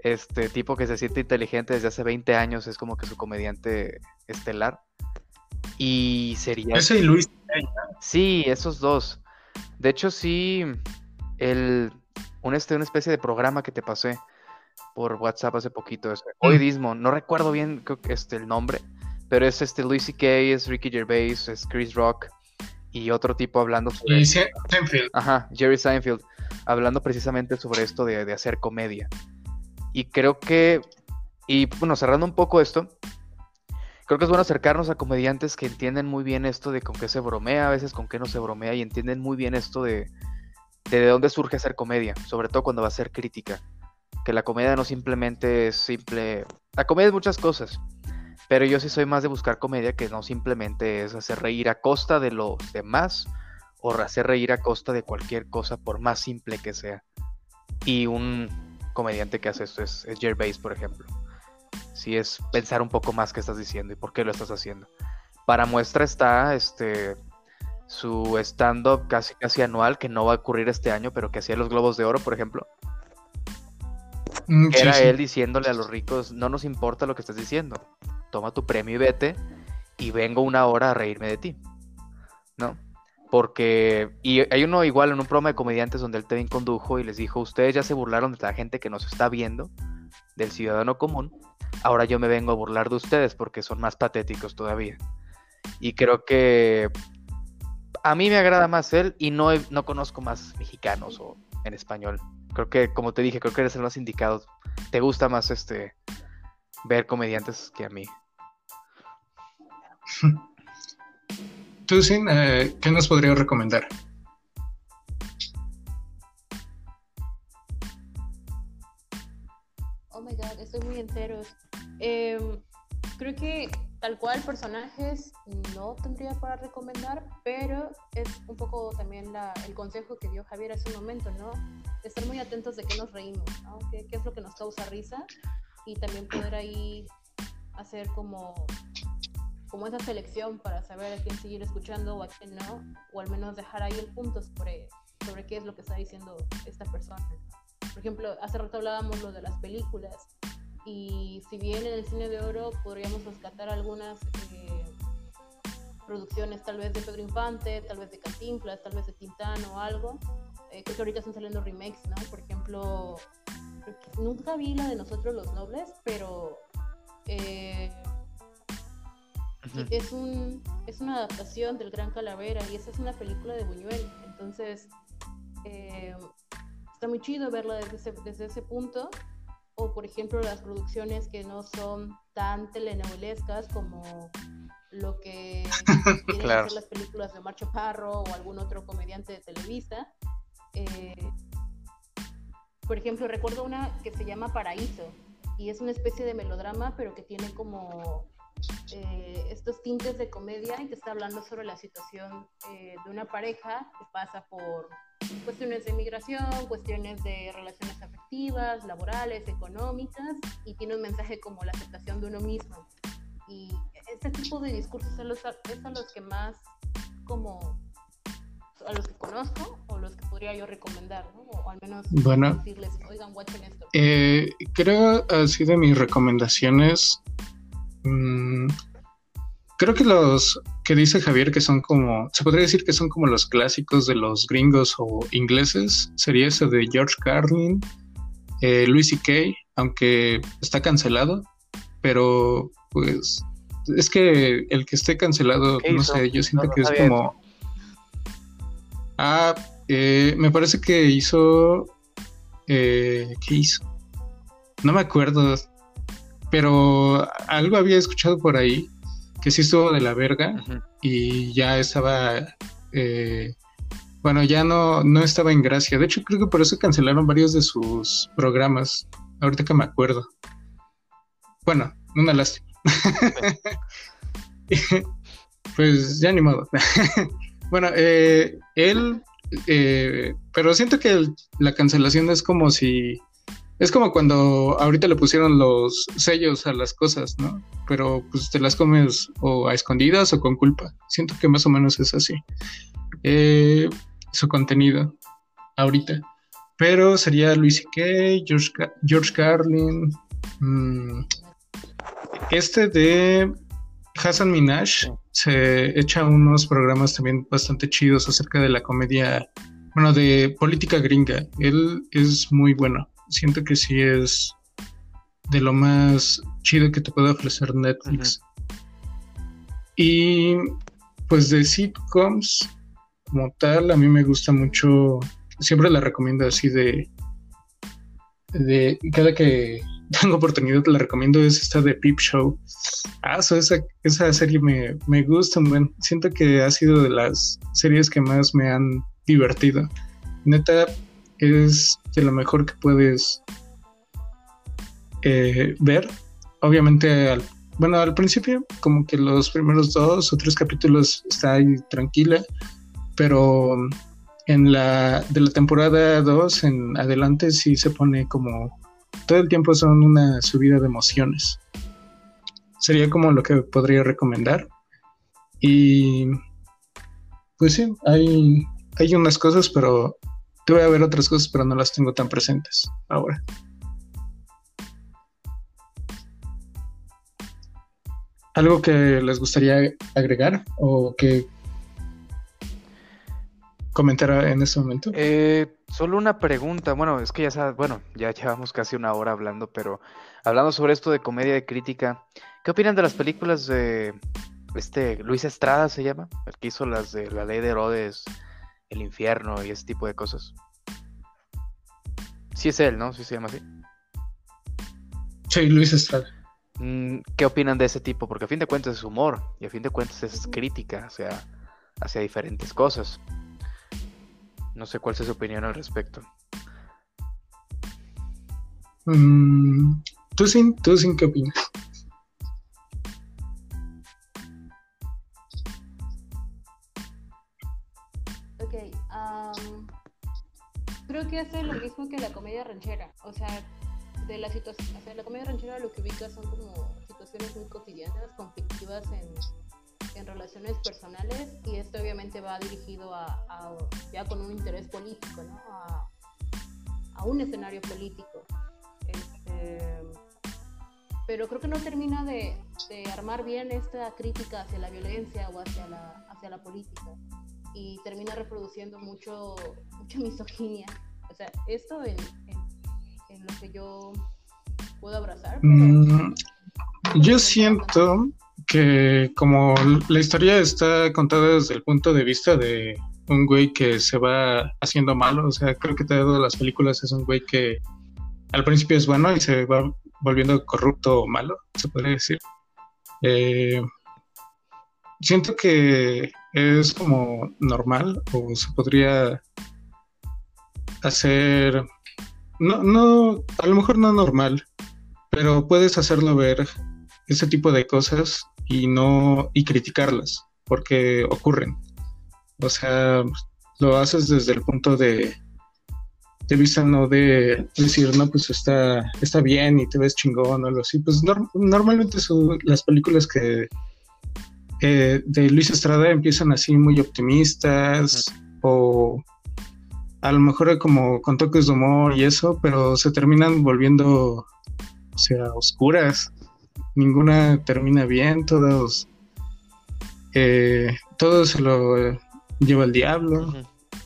este tipo que se siente inteligente desde hace 20 años es como que su comediante estelar. Y sería... Ese y Luis Sí, esos dos. De hecho, sí, el, un, este, una especie de programa que te pasé por WhatsApp hace poquito, es hoy mismo, no recuerdo bien este, el nombre, pero es este Louis C.K., es Ricky Gervais, es Chris Rock y otro tipo hablando sobre... Seinfeld. Ajá, Jerry Seinfeld, hablando precisamente sobre esto de, de hacer comedia. Y creo que, y bueno, cerrando un poco esto, creo que es bueno acercarnos a comediantes que entienden muy bien esto de con qué se bromea, a veces con qué no se bromea, y entienden muy bien esto de, de, dónde surge hacer comedia, sobre todo cuando va a ser crítica. Que la comedia no simplemente es simple. La comedia es muchas cosas, pero yo sí soy más de buscar comedia que no simplemente es hacer reír a costa de los demás o hacer reír a costa de cualquier cosa, por más simple que sea. Y un comediante que hace esto es, es Gervais, por ejemplo. Si es pensar un poco más qué estás diciendo y por qué lo estás haciendo. Para muestra está este su stand-up casi casi anual, que no va a ocurrir este año, pero que hacía los Globos de Oro, por ejemplo. Mm, era él diciéndole a los ricos, no nos importa lo que estás diciendo, toma tu premio y vete, y vengo una hora a reírme de ti. ¿No? Porque, y hay uno igual en un programa de comediantes donde él también condujo y les dijo, ustedes ya se burlaron de la gente que nos está viendo, del ciudadano común, ahora yo me vengo a burlar de ustedes porque son más patéticos todavía. Y creo que a mí me agrada más él y no, no conozco más mexicanos o en español. Creo que, como te dije, creo que eres el más indicado. Te gusta más este ver comediantes que a mí. [laughs] Tú, Sin, eh, ¿qué nos podrías recomendar? Oh my god, estoy muy entero. Em, creo que Tal cual, personajes no tendría para recomendar, pero es un poco también el consejo que dio Javier hace un momento, ¿no? Estar muy atentos de qué nos reímos, ¿no? ¿Qué, es lo que nos causa risa? Y también poder ahí hacer como, como esa selección para saber a quién seguir escuchando o a quién no, o al menos dejar ahí el punto sobre, sobre qué es lo que está diciendo esta persona. Por ejemplo, hace rato hablábamos lo de las películas y si bien en el cine de oro podríamos rescatar algunas eh, producciones tal vez de Pedro Infante, tal vez de Cantinflas, tal vez de Tintán o algo, eh, creo que ahorita están saliendo remakes, ¿no? Por ejemplo, nunca vi la de Nosotros los Nobles, pero eh, es, un, es una adaptación del Gran Calavera y esa es una película de Buñuel, entonces está muy chido verla desde desde ese punto. O por ejemplo las producciones que no son tan telenovelescas como lo que [laughs] tienen las películas de Marcho Parro o algún otro comediante de Televisa. Eh, por ejemplo, recuerdo una que se llama Paraíso y es una especie de melodrama, pero que tiene como eh, estos tintes de comedia y que está hablando sobre la situación eh, de una pareja que pasa por cuestiones de migración, cuestiones de relaciones afectivas, laborales, económicas, y tiene un mensaje como la aceptación de uno mismo. Y este tipo de discursos son los, es a los que más, como, a los que conozco o los que podría yo recomendar, ¿no? o al menos decirles, oigan, watchen esto. Eh, creo así de mis recomendaciones. Mmm, creo que los que dice Javier que son como, se podría decir que son como los clásicos de los gringos o ingleses, sería ese de George Carlin, eh, Louis C.K., aunque está cancelado, pero pues es que el que esté cancelado, no sé, yo siento que es como... Ah, eh, me parece que hizo... Eh, ¿Qué hizo? No me acuerdo, pero algo había escuchado por ahí que sí estuvo de la verga y ya estaba, eh, bueno, ya no, no estaba en gracia. De hecho, creo que por eso cancelaron varios de sus programas, ahorita que me acuerdo. Bueno, una lástima. [laughs] pues ya ni modo. [laughs] bueno, eh, él, eh, pero siento que la cancelación es como si es como cuando ahorita le pusieron los sellos a las cosas, ¿no? Pero pues te las comes o a escondidas o con culpa. Siento que más o menos es así. Eh, su contenido ahorita. Pero sería Luis C.K., George, George Carlin. Mm, este de Hassan Minaj se echa unos programas también bastante chidos acerca de la comedia, bueno, de política gringa. Él es muy bueno siento que sí es de lo más chido que te puede ofrecer Netflix. Y pues de sitcoms como tal, a mí me gusta mucho, siempre la recomiendo así de, de cada que [laughs] tengo oportunidad la recomiendo es esta de Peep Show. Ah, esa, esa serie me, me gusta, bueno, siento que ha sido de las series que más me han divertido. Neta, es de lo mejor que puedes eh, ver. Obviamente, al, bueno, al principio, como que los primeros dos o tres capítulos está ahí tranquila, pero en la de la temporada 2 en adelante sí se pone como todo el tiempo son una subida de emociones. Sería como lo que podría recomendar. Y pues sí, hay, hay unas cosas, pero debe haber otras cosas, pero no las tengo tan presentes ahora. ¿Algo que les gustaría agregar o que comentar en este momento? Eh, solo una pregunta. Bueno, es que ya sabes, bueno, ya llevamos casi una hora hablando, pero hablando sobre esto de comedia y crítica, ¿qué opinan de las películas de este Luis Estrada se llama? El que hizo las de La Ley de Herodes, El Infierno y ese tipo de cosas. Sí es él, ¿no? Sí se llama así. Sí, Luis Estrada. Mm, ¿Qué opinan de ese tipo? Porque a fin de cuentas es humor y a fin de cuentas es crítica hacia, hacia diferentes cosas. No sé cuál es su opinión al respecto. Mm, ¿tú, sin, ¿Tú sin qué opinas? Situación, o sea, la comedia ranchera lo que ubica son como situaciones muy cotidianas, conflictivas en en relaciones personales y esto obviamente va dirigido a, ya con un interés político, ¿no? A, un escenario político. Este, pero creo que no termina de, armar bien esta crítica hacia la violencia o hacia la, hacia la política y termina reproduciendo mucho, mucha misoginia. O sea, esto en, en, lo que yo puedo abrazar. Mm, yo siento que como la historia está contada desde el punto de vista de un güey que se va haciendo malo, o sea, creo que todas las películas es un güey que al principio es bueno y se va volviendo corrupto o malo, se podría decir. Eh, siento que es como normal o se podría hacer, no, no, a lo mejor no normal, pero puedes hacerlo ver ese tipo de cosas y no y criticarlas porque ocurren. O sea, lo haces desde el punto de, de vista no de decir, no, pues está, está bien y te ves chingón o algo así. Pues normalmente son las películas que eh, de Luis Estrada empiezan así muy optimistas o a lo mejor como con toques de humor y eso, pero se terminan volviendo, o sea, oscuras ninguna termina bien, todos, eh, todo se lo lleva el diablo,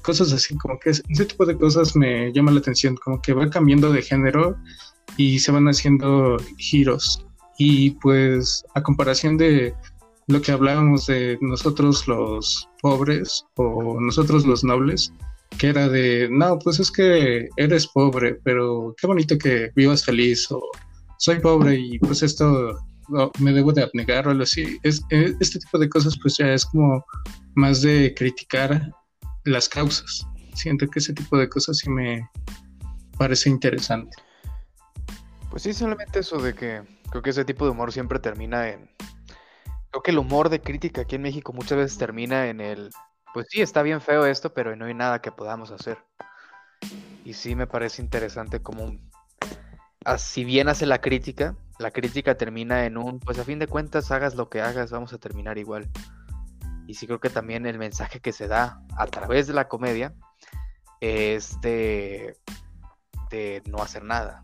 cosas así, como que ese tipo de cosas me llama la atención, como que va cambiando de género y se van haciendo giros. Y pues a comparación de lo que hablábamos de nosotros los pobres o nosotros los nobles, que era de, no, pues es que eres pobre, pero qué bonito que vivas feliz o soy pobre y pues esto me debo de abnegar o algo así. Es, eh, este tipo de cosas pues ya es como más de criticar las causas. Siento que ese tipo de cosas sí me parece interesante. Pues sí, solamente eso de que creo que ese tipo de humor siempre termina en... Creo que el humor de crítica aquí en México muchas veces termina en el... Pues sí, está bien feo esto, pero no hay nada que podamos hacer. Y sí me parece interesante como si bien hace la crítica, la crítica termina en un, pues a fin de cuentas, hagas lo que hagas, vamos a terminar igual. Y sí creo que también el mensaje que se da a través de la comedia es de, de no hacer nada.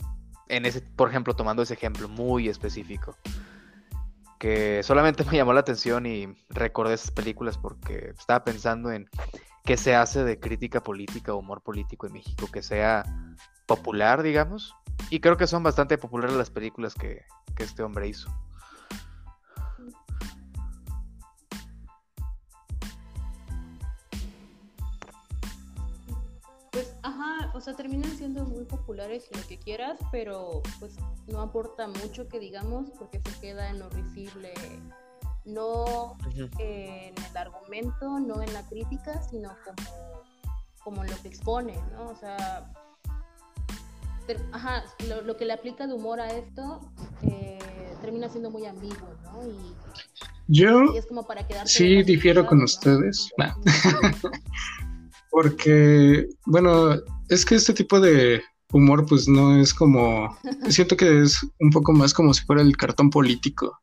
En ese, por ejemplo, tomando ese ejemplo muy específico, que solamente [laughs] me llamó la atención y recordé esas películas porque estaba pensando en qué se hace de crítica política o humor político en México, que sea popular, digamos, y creo que son bastante populares las películas que, este hombre hizo. Pues, ajá, o sea, terminan siendo muy populares y lo que quieras, pero pues no aporta mucho que digamos porque se queda en lo visible, no en el argumento, no en la crítica, sino como, como lo que expone, ¿no? O sea, ajá, lo, que le aplica de humor a esto eh, termina siendo muy ambiguo, ¿no? Y, yo es como para sí difiero con ustedes, [laughs] [laughs] porque, bueno, es que este tipo de humor pues no es como, [laughs] siento que es un poco más como si fuera el cartón político.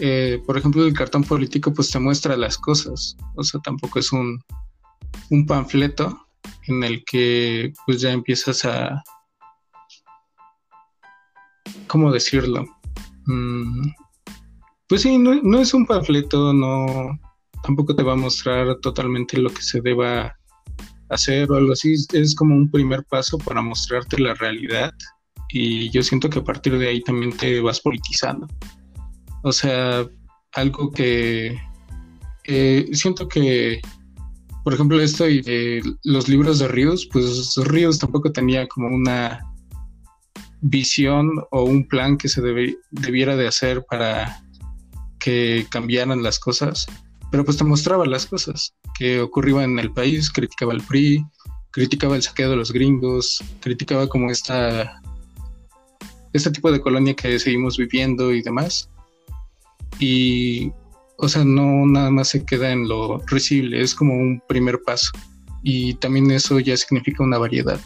Eh, por ejemplo, el cartón político pues te muestra las cosas, o sea, tampoco es un, un panfleto en el que pues ya empiezas a, ¿cómo decirlo? Mm, pues sí, no, es un panfleto, no, tampoco te va a mostrar totalmente lo que se deba hacer o algo así, es como un primer paso para mostrarte la realidad y yo siento que a partir de ahí también te vas politizando. O sea, algo que eh, siento que, por ejemplo, esto y los libros de Ríos, pues Ríos tampoco tenía como una visión o un plan que se debiera de hacer para que cambiaran las cosas, pero pues te mostraba las cosas que ocurrían en el país, criticaba el PRI, criticaba el saqueo de los gringos, criticaba como esta este tipo de colonia que seguimos viviendo y demás. Y, o sea, no nada más se queda en lo recible, es como un primer paso. Y también eso ya significa una variedad.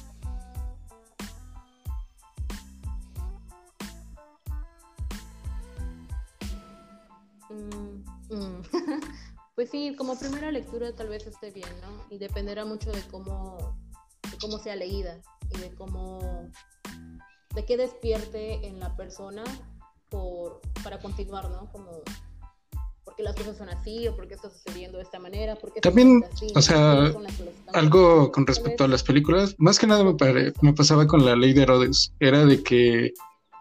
Primera lectura tal vez esté bien, ¿no? Y dependerá mucho de cómo, de cómo sea leída y de cómo, de qué despierte en la persona por, para continuar, ¿no? Como, ¿por qué las cosas son así? ¿O por qué está sucediendo de esta manera? ¿Por qué También, o sea, algo con respecto a las películas, más que nada me, me pasaba con la ley de Herodes, era de que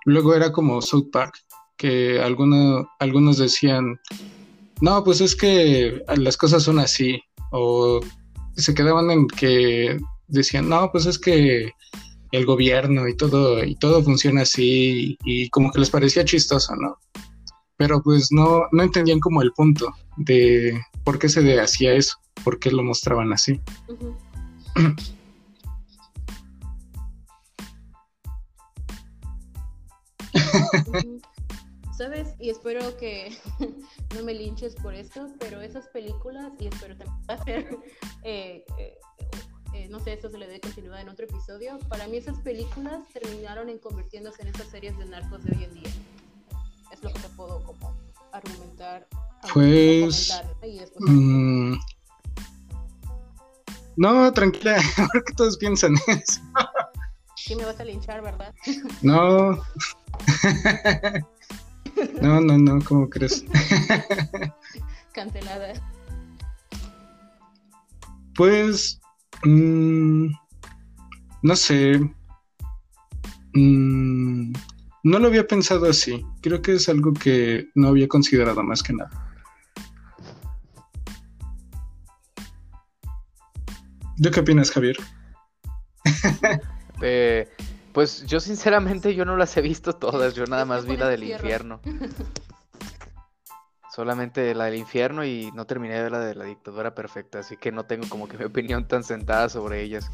luego era como South Park, que algunos, algunos decían, no, pues es que las cosas son así, o se quedaban en que decían, no, pues es que el gobierno y todo, y todo funciona así, y, como que les parecía chistoso, ¿no? Pero pues no, no entendían como el punto de por qué se hacía eso, por qué lo mostraban así. [laughs] ¿Sabes? Y espero que [laughs] no me linches por esto, pero esas películas, y espero también [laughs] hacer eh, eh, eh, no sé, esto se le dé continuidad en otro episodio, para mí esas películas terminaron en convirtiéndose en esas series de narcos de hoy en día. Es lo que te puedo como argumentar. Pues... Mm, no, tranquila, [laughs] porque todos piensan eso. Sí me vas a linchar, ¿verdad? No. No, no, no, ¿cómo crees? [laughs] Cancelada. Pues Mm, no sé. Mm, no lo había pensado así. Creo que es algo que no había considerado más que nada. ¿De qué opinas, Javier? Eh, pues yo sinceramente yo no las he visto todas, yo nada más vi la del infierno. [laughs] Solamente la del infierno y no terminé de ver la de la dictadura perfecta, así que no tengo como que mi opinión tan sentada sobre ellas.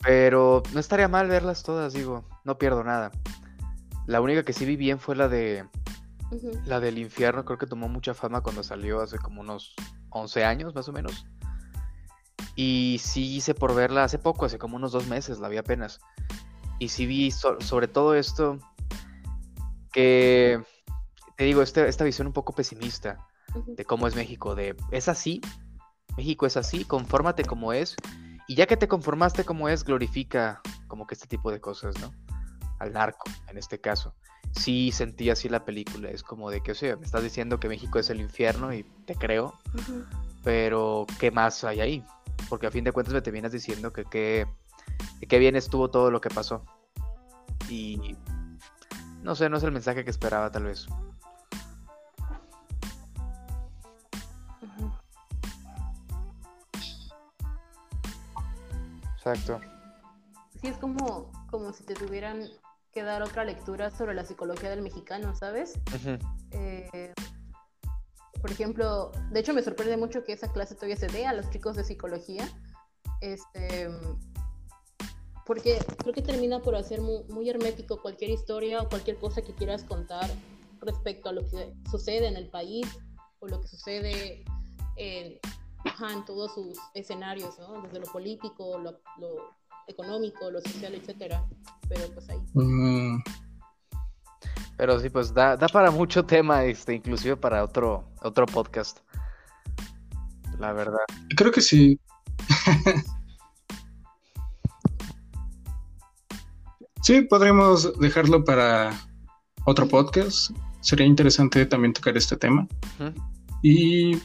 Pero no estaría mal verlas todas, digo, no pierdo nada. La única que sí vi bien fue la de la del infierno, creo que tomó mucha fama cuando salió hace como unos 11 años más o menos. Y sí hice por verla hace poco, hace como unos dos meses, la vi apenas. Y sí vi sobre todo esto que te digo, este, esta visión un poco pesimista de cómo es México, de es así, México es así, confórmate como es, y ya que te conformaste como es, glorifica como que este tipo de cosas, ¿no? Al narco, en este caso. Sí sentí así la película, es como de que, o sea, me estás diciendo que México es el infierno y te creo, pero ¿qué más hay ahí? Porque a fin de cuentas me te vienes diciendo que qué bien estuvo todo lo que pasó. Y no sé, no es el mensaje que esperaba tal vez. Exacto. Sí, es como, como si te tuvieran que dar otra lectura sobre la psicología del mexicano, ¿sabes? Eh, por ejemplo, de hecho me sorprende mucho que esa clase todavía se dé a los chicos de psicología. Este, porque creo que termina por hacer muy, muy, hermético cualquier historia o cualquier cosa que quieras contar respecto a lo que sucede en el país o lo que sucede en, en todos sus escenarios, ¿no? Desde lo político, lo, económico, lo social, etcétera. Pero pues ahí. Mm. Pero sí, pues da, da para mucho tema, este, inclusive para otro, otro podcast. La verdad. Creo que sí. [laughs] sí, podríamos dejarlo para otro podcast. Sería interesante también tocar este tema. Y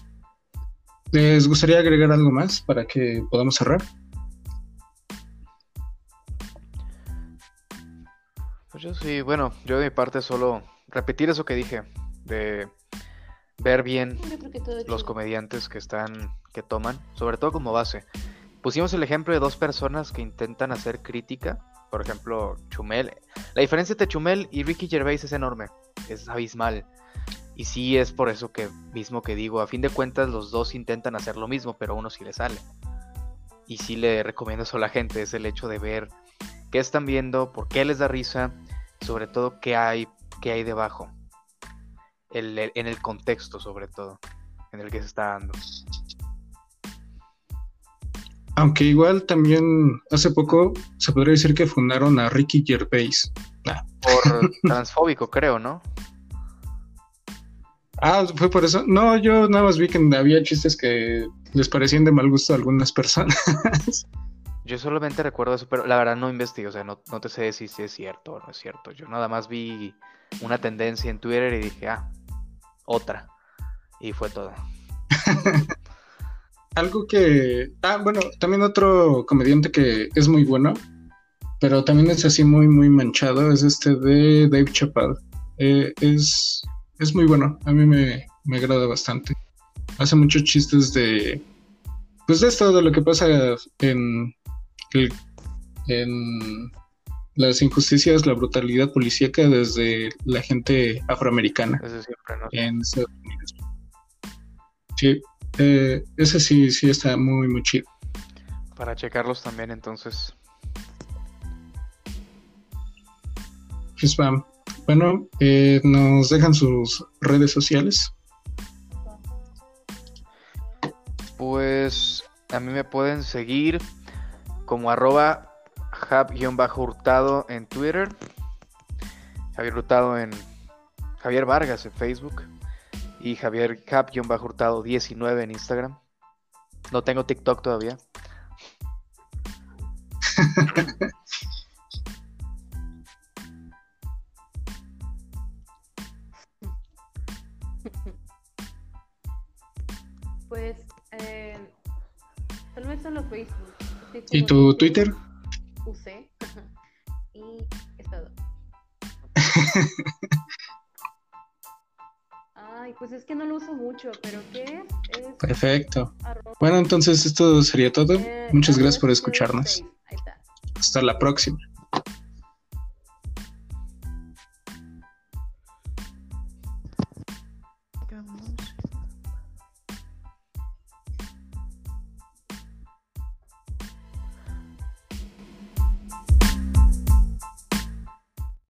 ¿les gustaría agregar algo más para que podamos cerrar? Pues yo sí, bueno, yo de mi parte solo repetir eso que dije, de ver bien los comediantes que están, que toman, sobre todo como base. Pusimos el ejemplo de dos personas que intentan hacer crítica, por ejemplo, Chumel. La diferencia entre Chumel y Ricky Gervais es enorme, es abismal. Y sí es por eso que mismo que digo, a fin de cuentas los dos intentan hacer lo mismo, pero uno sí le sale. Y sí le recomiendo eso a la gente, es el hecho de ver qué están viendo, por qué les da risa, sobre todo qué hay, qué hay debajo en el contexto sobre todo, en el que se está dando. Aunque igual también hace poco se podría decir que fundaron a Ricky Gervais. Por [laughs] transfóbico, creo, ¿no? Ah, fue por eso. No, yo nada más vi que había chistes que les parecían de mal gusto a algunas personas. [laughs] Yo solamente recuerdo eso, pero la verdad no investigo, o sea, no, no te sé si es cierto o no es cierto. Yo nada más vi una tendencia en Twitter y dije, ah, otra. Y fue todo. [laughs] Algo que. Ah, bueno, también otro comediante que es muy bueno, pero también es así muy, muy manchado, es este de Dave Chappelle. Eh, es, es muy bueno, a mí me, me agrada bastante. Hace muchos chistes de. Pues de esto, de lo que pasa en, en las injusticias, la brutalidad policíaca desde la gente afroamericana en Estados Unidos. Sí, eh, ese sí, sí está muy, muy chido. Para checarlos también, entonces. Pues, bueno, eh, nos dejan sus redes sociales. Pues a mí me pueden seguir como arroba Jab-Hurtado en Twitter. Javier Hurtado en Javier Vargas en Facebook. Y Javier Jab-Hurtado 19 en Instagram. No tengo TikTok todavía. [laughs] Pues, eh, tal vez solo Facebook. ¿Y tu Twitter? usé y es todo. [laughs] Pues es que no lo uso mucho, pero ¿qué es? Perfecto. Bueno, entonces esto sería todo. Eh, Muchas gracias por escucharnos. Hasta la próxima.